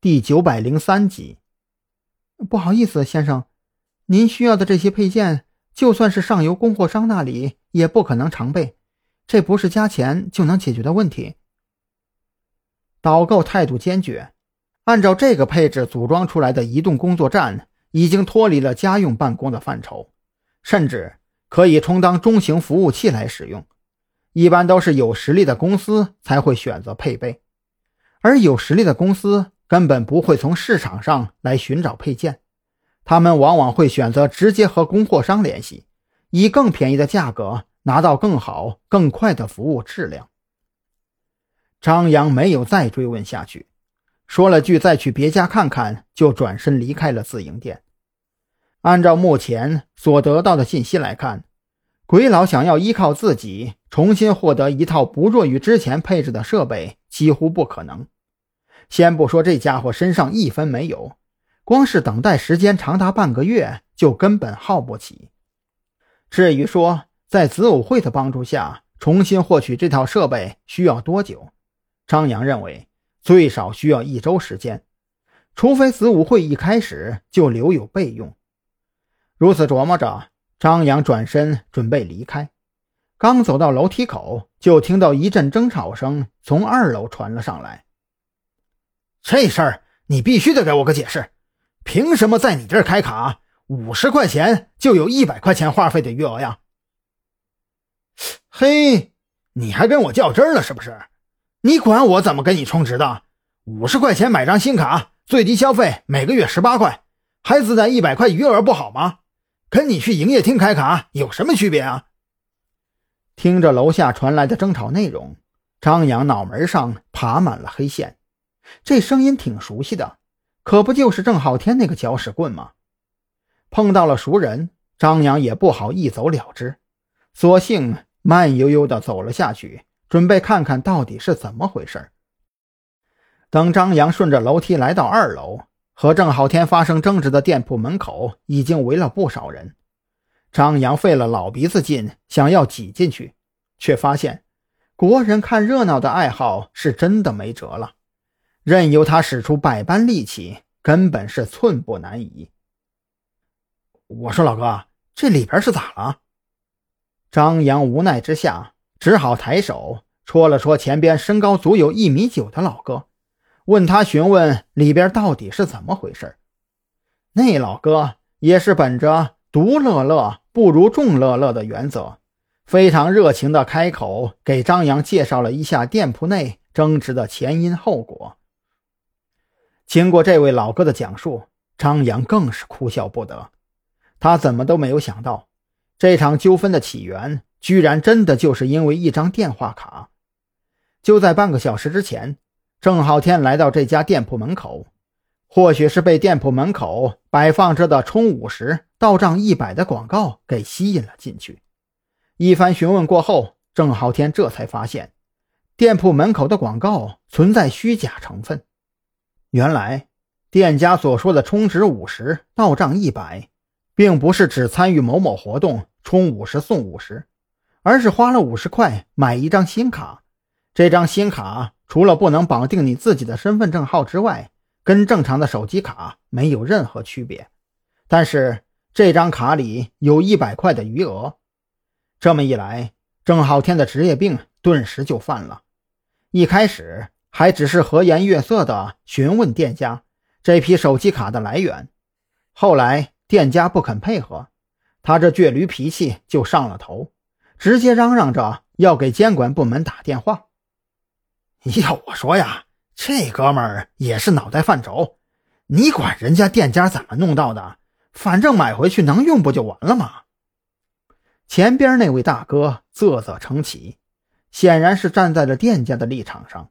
第九百零三集。不好意思，先生，您需要的这些配件，就算是上游供货商那里也不可能常备，这不是加钱就能解决的问题。导购态度坚决，按照这个配置组装出来的移动工作站，已经脱离了家用办公的范畴，甚至可以充当中型服务器来使用。一般都是有实力的公司才会选择配备，而有实力的公司。根本不会从市场上来寻找配件，他们往往会选择直接和供货商联系，以更便宜的价格拿到更好、更快的服务质量。张扬没有再追问下去，说了句“再去别家看看”，就转身离开了自营店。按照目前所得到的信息来看，鬼佬想要依靠自己重新获得一套不弱于之前配置的设备，几乎不可能。先不说这家伙身上一分没有，光是等待时间长达半个月，就根本耗不起。至于说在子午会的帮助下重新获取这套设备需要多久，张扬认为最少需要一周时间，除非子午会一开始就留有备用。如此琢磨着，张扬转身准备离开，刚走到楼梯口，就听到一阵争吵声从二楼传了上来。这事儿你必须得给我个解释，凭什么在你这儿开卡五十块钱就有一百块钱话费的余额呀？嘿，你还跟我较真了是不是？你管我怎么给你充值的？五十块钱买张新卡，最低消费每个月十八块，还自带一百块余额，不好吗？跟你去营业厅开卡有什么区别啊？听着楼下传来的争吵内容，张扬脑门上爬满了黑线。这声音挺熟悉的，可不就是郑浩天那个搅屎棍吗？碰到了熟人，张扬也不好一走了之，索性慢悠悠地走了下去，准备看看到底是怎么回事。等张扬顺着楼梯来到二楼，和郑浩天发生争执的店铺门口已经围了不少人。张扬费了老鼻子劲，想要挤进去，却发现国人看热闹的爱好是真的没辙了。任由他使出百般力气，根本是寸步难移。我说：“老哥，这里边是咋了？”张扬无奈之下，只好抬手戳了戳前边身高足有一米九的老哥，问他询问里边到底是怎么回事。那老哥也是本着独乐乐不如众乐乐的原则，非常热情的开口给张扬介绍了一下店铺内争执的前因后果。经过这位老哥的讲述，张扬更是哭笑不得。他怎么都没有想到，这场纠纷的起源居然真的就是因为一张电话卡。就在半个小时之前，郑浩天来到这家店铺门口，或许是被店铺门口摆放着的充五十到账一百的广告给吸引了进去。一番询问过后，郑浩天这才发现，店铺门口的广告存在虚假成分。原来，店家所说的充值五十到账一百，并不是只参与某某活动充五十送五十，而是花了五十块买一张新卡。这张新卡除了不能绑定你自己的身份证号之外，跟正常的手机卡没有任何区别。但是这张卡里有一百块的余额。这么一来，郑浩天的职业病顿时就犯了。一开始。还只是和颜悦色地询问店家这批手机卡的来源，后来店家不肯配合，他这倔驴脾气就上了头，直接嚷嚷着要给监管部门打电话。要我说呀，这哥们儿也是脑袋犯轴，你管人家店家怎么弄到的？反正买回去能用不就完了吗？前边那位大哥啧啧称奇，显然是站在了店家的立场上。